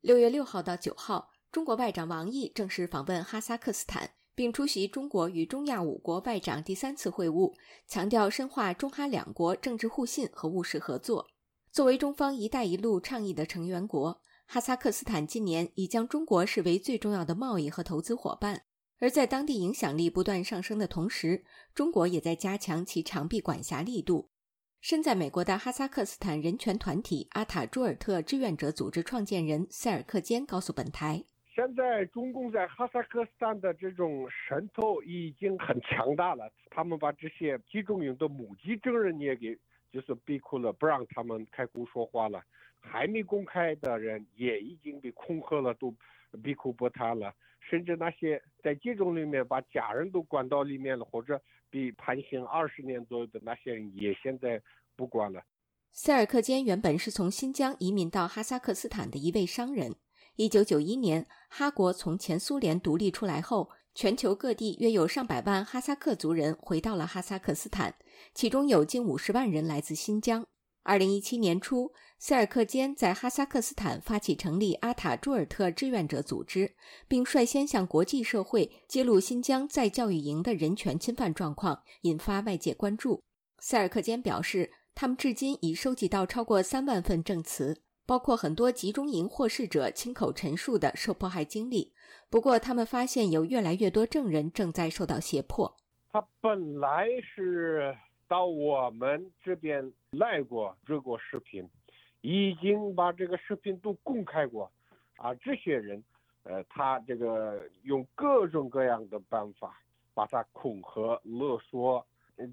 六月六号到九号，中国外长王毅正式访问哈萨克斯坦，并出席中国与中亚五国外长第三次会晤，强调深化中哈两国政治互信和务实合作。作为中方“一带一路”倡议的成员国，哈萨克斯坦近年已将中国视为最重要的贸易和投资伙伴。而在当地影响力不断上升的同时，中国也在加强其长臂管辖力度。身在美国的哈萨克斯坦人权团体阿塔朱尔特志愿者组织创建人塞尔克坚告诉本台：“现在中共在哈萨克斯坦的这种渗透已经很强大了，他们把这些集中营的目击证人也给就是逼哭了，不让他们开口说话了。还没公开的人也已经被恐吓了，都闭口不谈了。”甚至那些在集中里面把家人都关到里面了，或者被判刑二十年左右的那些人，也现在不管了。塞尔克坚原本是从新疆移民到哈萨克斯坦的一位商人。一九九一年，哈国从前苏联独立出来后，全球各地约有上百万哈萨克族人回到了哈萨克斯坦，其中有近五十万人来自新疆。二零一七年初，塞尔克坚在哈萨克斯坦发起成立阿塔朱尔特志愿者组织，并率先向国际社会揭露新疆在教育营的人权侵犯状况，引发外界关注。塞尔克坚表示，他们至今已收集到超过三万份证词，包括很多集中营获释者亲口陈述的受迫害经历。不过，他们发现有越来越多证人正在受到胁迫。他本来是。到我们这边来过这个视频，已经把这个视频都公开过，啊，这些人，呃，他这个用各种各样的办法把他恐吓勒索，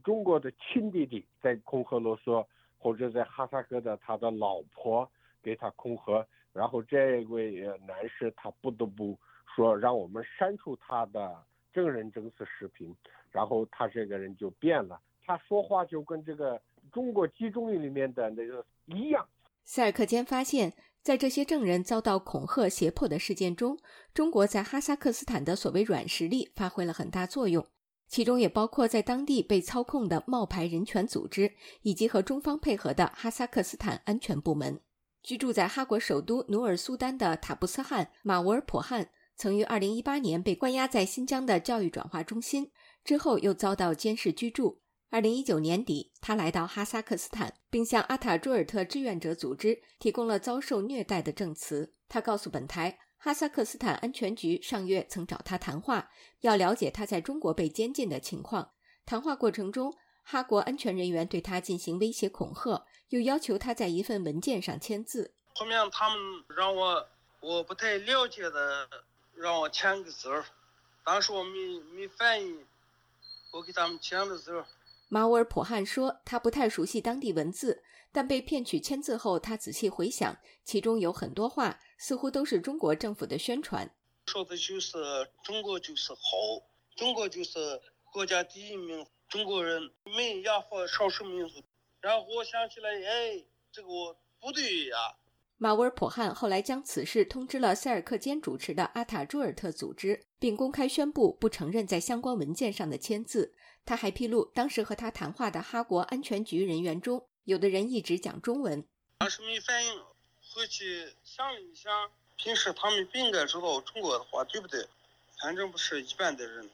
中国的亲弟弟在恐吓勒索，或者在哈萨克的他的老婆给他恐吓，然后这位男士他不得不说让我们删除他的证人证词视频，然后他这个人就变了。他说话就跟这个中国集中营里面的那个一样。塞尔克坚发现，在这些证人遭到恐吓胁迫的事件中，中国在哈萨克斯坦的所谓软实力发挥了很大作用，其中也包括在当地被操控的冒牌人权组织，以及和中方配合的哈萨克斯坦安全部门。居住在哈国首都努尔苏丹的塔布斯汗马沃尔普汗，曾于2018年被关押在新疆的教育转化中心，之后又遭到监视居住。二零一九年底，他来到哈萨克斯坦，并向阿塔朱尔特志愿者组织提供了遭受虐待的证词。他告诉本台，哈萨克斯坦安全局上月曾找他谈话，要了解他在中国被监禁的情况。谈话过程中，哈国安全人员对他进行威胁恐吓，又要求他在一份文件上签字。后面他们让我我不太了解的让我签个字儿，当时我没没反应，我给他们签的字。马沃尔普汉说，他不太熟悉当地文字，但被骗取签字后，他仔细回想，其中有很多话似乎都是中国政府的宣传，说的就是中国就是好，中国就是国家第一名，中国人没压迫少数民族。然后我想起来，哎，这个不对呀。马沃尔普汉后来将此事通知了塞尔克坚主持的阿塔朱尔特组织，并公开宣布不承认在相关文件上的签字。他还披露，当时和他谈话的哈国安全局人员中，有的人一直讲中文。当时没反应，回去想了一想，平时他们不应该知道中国的话，对不对？反正不是一般的人。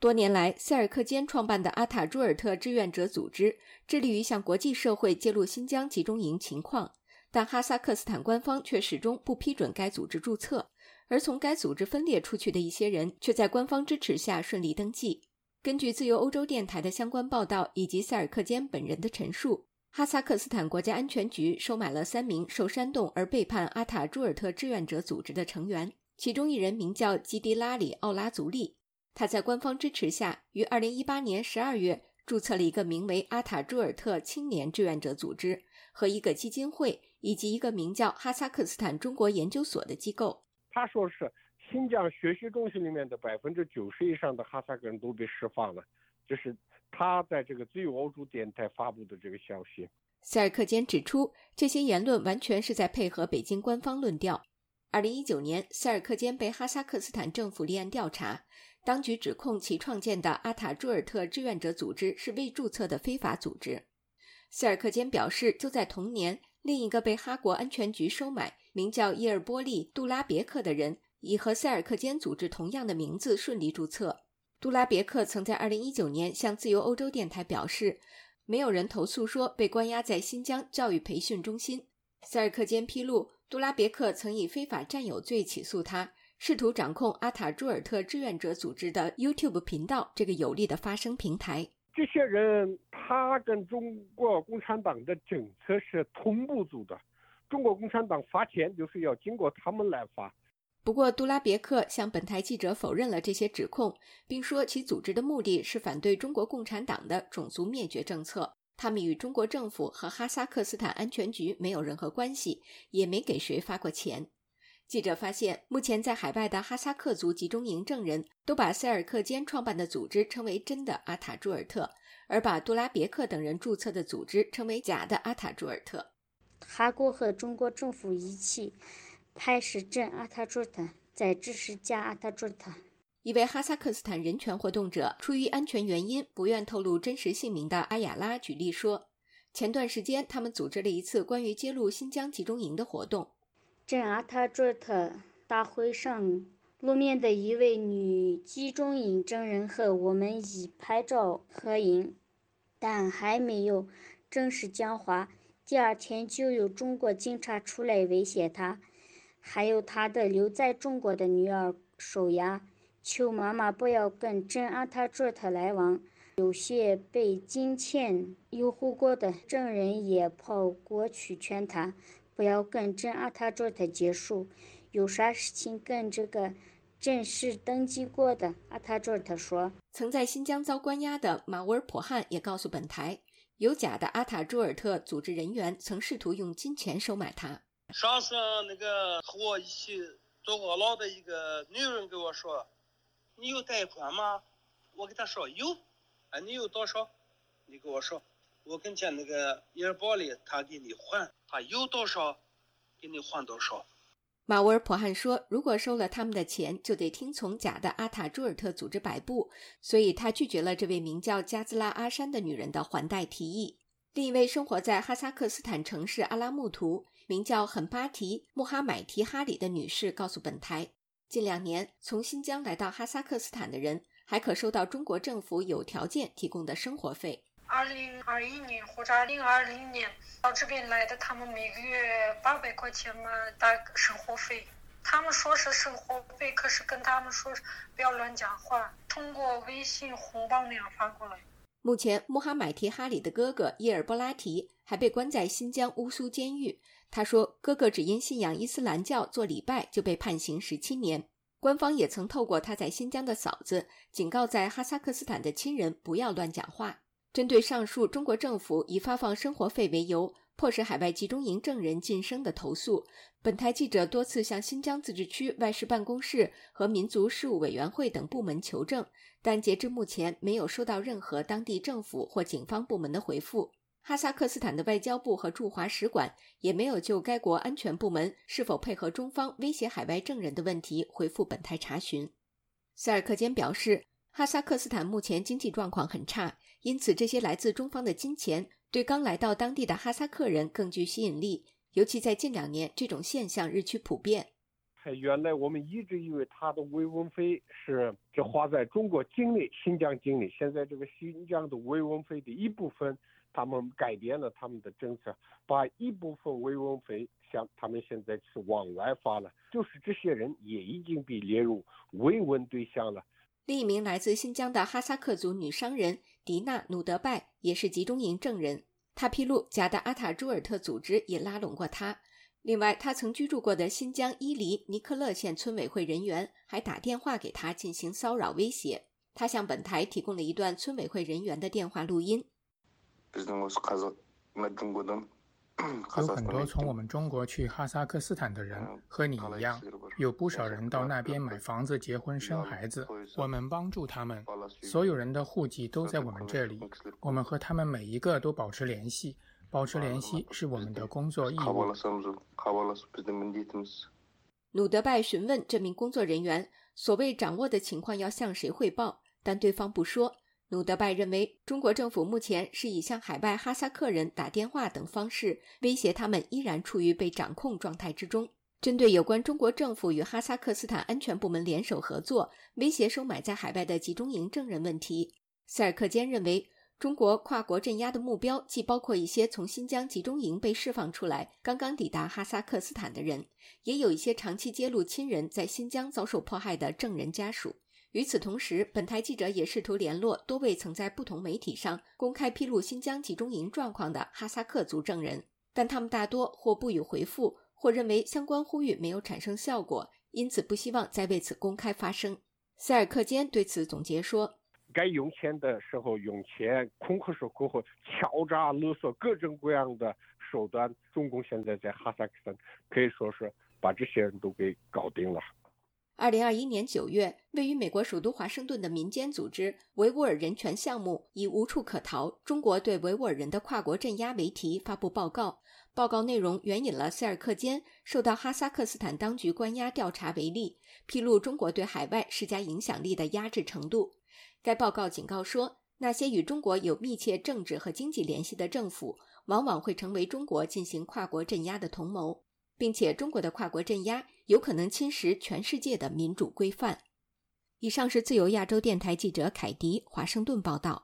多年来，塞尔克坚创办的阿塔朱尔特志愿者组织致力于向国际社会揭露新疆集中营情况，但哈萨克斯坦官方却始终不批准该组织注册，而从该组织分裂出去的一些人却在官方支持下顺利登记。根据自由欧洲电台的相关报道以及塞尔克坚本人的陈述，哈萨克斯坦国家安全局收买了三名受煽动而背叛阿塔朱尔特志愿者组织的成员，其中一人名叫基迪拉里奥拉族利。他在官方支持下，于2018年12月注册了一个名为阿塔朱尔特青年志愿者组织和一个基金会，以及一个名叫哈萨克斯坦中国研究所的机构。他说是。新疆学习中心里面的百分之九十以上的哈萨克人都被释放了，这是他在这个自由欧洲电台发布的这个消息。塞尔克坚指出，这些言论完全是在配合北京官方论调。二零一九年，塞尔克坚被哈萨克斯坦政府立案调查，当局指控其创建的阿塔朱尔特志愿者组织是未注册的非法组织。塞尔克坚表示，就在同年。另一个被哈国安全局收买、名叫伊尔波利·杜拉别克的人，以和塞尔克坚组织同样的名字顺利注册。杜拉别克曾在2019年向自由欧洲电台表示，没有人投诉说被关押在新疆教育培训中心。塞尔克坚披露，杜拉别克曾以非法占有罪起诉他，试图掌控阿塔朱尔特志愿者组织的 YouTube 频道这个有力的发声平台。这些人他跟中国共产党的政策是同步组的，中国共产党发钱就是要经过他们来发。不过，杜拉别克向本台记者否认了这些指控，并说其组织的目的是反对中国共产党的种族灭绝政策。他们与中国政府和哈萨克斯坦安全局没有任何关系，也没给谁发过钱。记者发现，目前在海外的哈萨克族集中营证人都把塞尔克坚创办的组织称为真的阿塔朱尔特，而把杜拉别克等人注册的组织称为假的阿塔朱尔特。哈国和中国政府一起。拍是真阿塔朱尔特，在支持假阿塔朱尔特。一位哈萨克斯坦人权活动者出于安全原因不愿透露真实姓名的阿雅拉举例说，前段时间他们组织了一次关于揭露新疆集中营的活动。真阿塔朱特大会上露面的一位女集中营证人和我们已拍照合影，但还没有正式讲话。第二天就有中国警察出来威胁他。还有他的留在中国的女儿受压，求妈妈不要跟真阿塔朱特来往。有些被金钱诱惑过的证人也跑过去劝他不要跟真阿塔朱特结束。有啥事情跟这个正式登记过的阿塔朱特说。曾在新疆遭关押的马沃尔普汉也告诉本台，有假的阿塔朱尔特组织人员曾试图用金钱收买他。上次那个和我一起坐过牢的一个女人跟我说：“你有贷款吗？”我给她说有。啊，你有多少？你跟我说，我跟前那个伊尔波里，他给你换，他有多少，给你换多少。马沃尔普汉说：“如果收了他们的钱，就得听从假的阿塔朱尔特组织摆布，所以他拒绝了这位名叫加兹拉阿山的女人的还贷提议。”另一位生活在哈萨克斯坦城市阿拉木图。名叫很巴提穆哈买提哈里的女士告诉本台，近两年从新疆来到哈萨克斯坦的人还可收到中国政府有条件提供的生活费。二零二一年或者二零二零年到这边来的，他们每个月八百块钱嘛，打生活费。他们说是生活费，可是跟他们说不要乱讲话，通过微信红包那样发过来。目前，穆哈买提哈里的哥哥伊尔波拉提还被关在新疆乌苏监狱。他说：“哥哥只因信仰伊斯兰教做礼拜就被判刑十七年。官方也曾透过他在新疆的嫂子警告在哈萨克斯坦的亲人不要乱讲话。”针对上述中国政府以发放生活费为由迫使海外集中营证人晋升的投诉，本台记者多次向新疆自治区外事办公室和民族事务委员会等部门求证，但截至目前没有收到任何当地政府或警方部门的回复。哈萨克斯坦的外交部和驻华使馆也没有就该国安全部门是否配合中方威胁海外证人的问题回复本台查询。塞尔克坚表示，哈萨克斯坦目前经济状况很差，因此这些来自中方的金钱对刚来到当地的哈萨克人更具吸引力，尤其在近两年，这种现象日趋普遍。原来我们一直以为他的慰问费是只花在中国境内、新疆境内，现在这个新疆的慰问费的一部分。他们改变了他们的政策，把一部分慰问费向他们现在是往外发了，就是这些人也已经被列入慰问对象了。另一名来自新疆的哈萨克族女商人迪娜努德拜也是集中营证人，他披露假的阿塔朱尔特组织也拉拢过他。另外，他曾居住过的新疆伊犁尼克勒县村委会人员还打电话给他进行骚扰威胁。他向本台提供了一段村委会人员的电话录音。有很多从我们中国去哈萨克斯坦的人，和你一样，有不少人到那边买房子、结婚、生孩子。我们帮助他们，所有人的户籍都在我们这里。我们和他们每一个都保持联系，保持联系是我们的工作义务。努德拜询问这名工作人员，所谓掌握的情况要向谁汇报，但对方不说。努德拜认为，中国政府目前是以向海外哈萨克人打电话等方式威胁他们，依然处于被掌控状态之中。针对有关中国政府与哈萨克斯坦安全部门联手合作，威胁收买在海外的集中营证人问题，塞尔克坚认为，中国跨国镇压的目标既包括一些从新疆集中营被释放出来、刚刚抵达哈萨克斯坦的人，也有一些长期揭露亲人在新疆遭受迫害的证人家属。与此同时，本台记者也试图联络多位曾在不同媒体上公开披露新疆集中营状况的哈萨克族证人，但他们大多或不予回复，或认为相关呼吁没有产生效果，因此不希望再为此公开发声。塞尔克坚对此总结说：“该用钱的时候用钱，恐吓说恐吓，敲诈勒索，各种各样的手段，中共现在在哈萨克斯坦可以说是把这些人都给搞定了。”二零二一年九月，位于美国首都华盛顿的民间组织维吾尔人权项目以“无处可逃：中国对维吾尔人的跨国镇压”为题发布报告。报告内容援引了塞尔克坚受到哈萨克斯坦当局关押调查为例，披露中国对海外施加影响力的压制程度。该报告警告说，那些与中国有密切政治和经济联系的政府，往往会成为中国进行跨国镇压的同谋。并且，中国的跨国镇压有可能侵蚀全世界的民主规范。以上是自由亚洲电台记者凯迪华盛顿报道。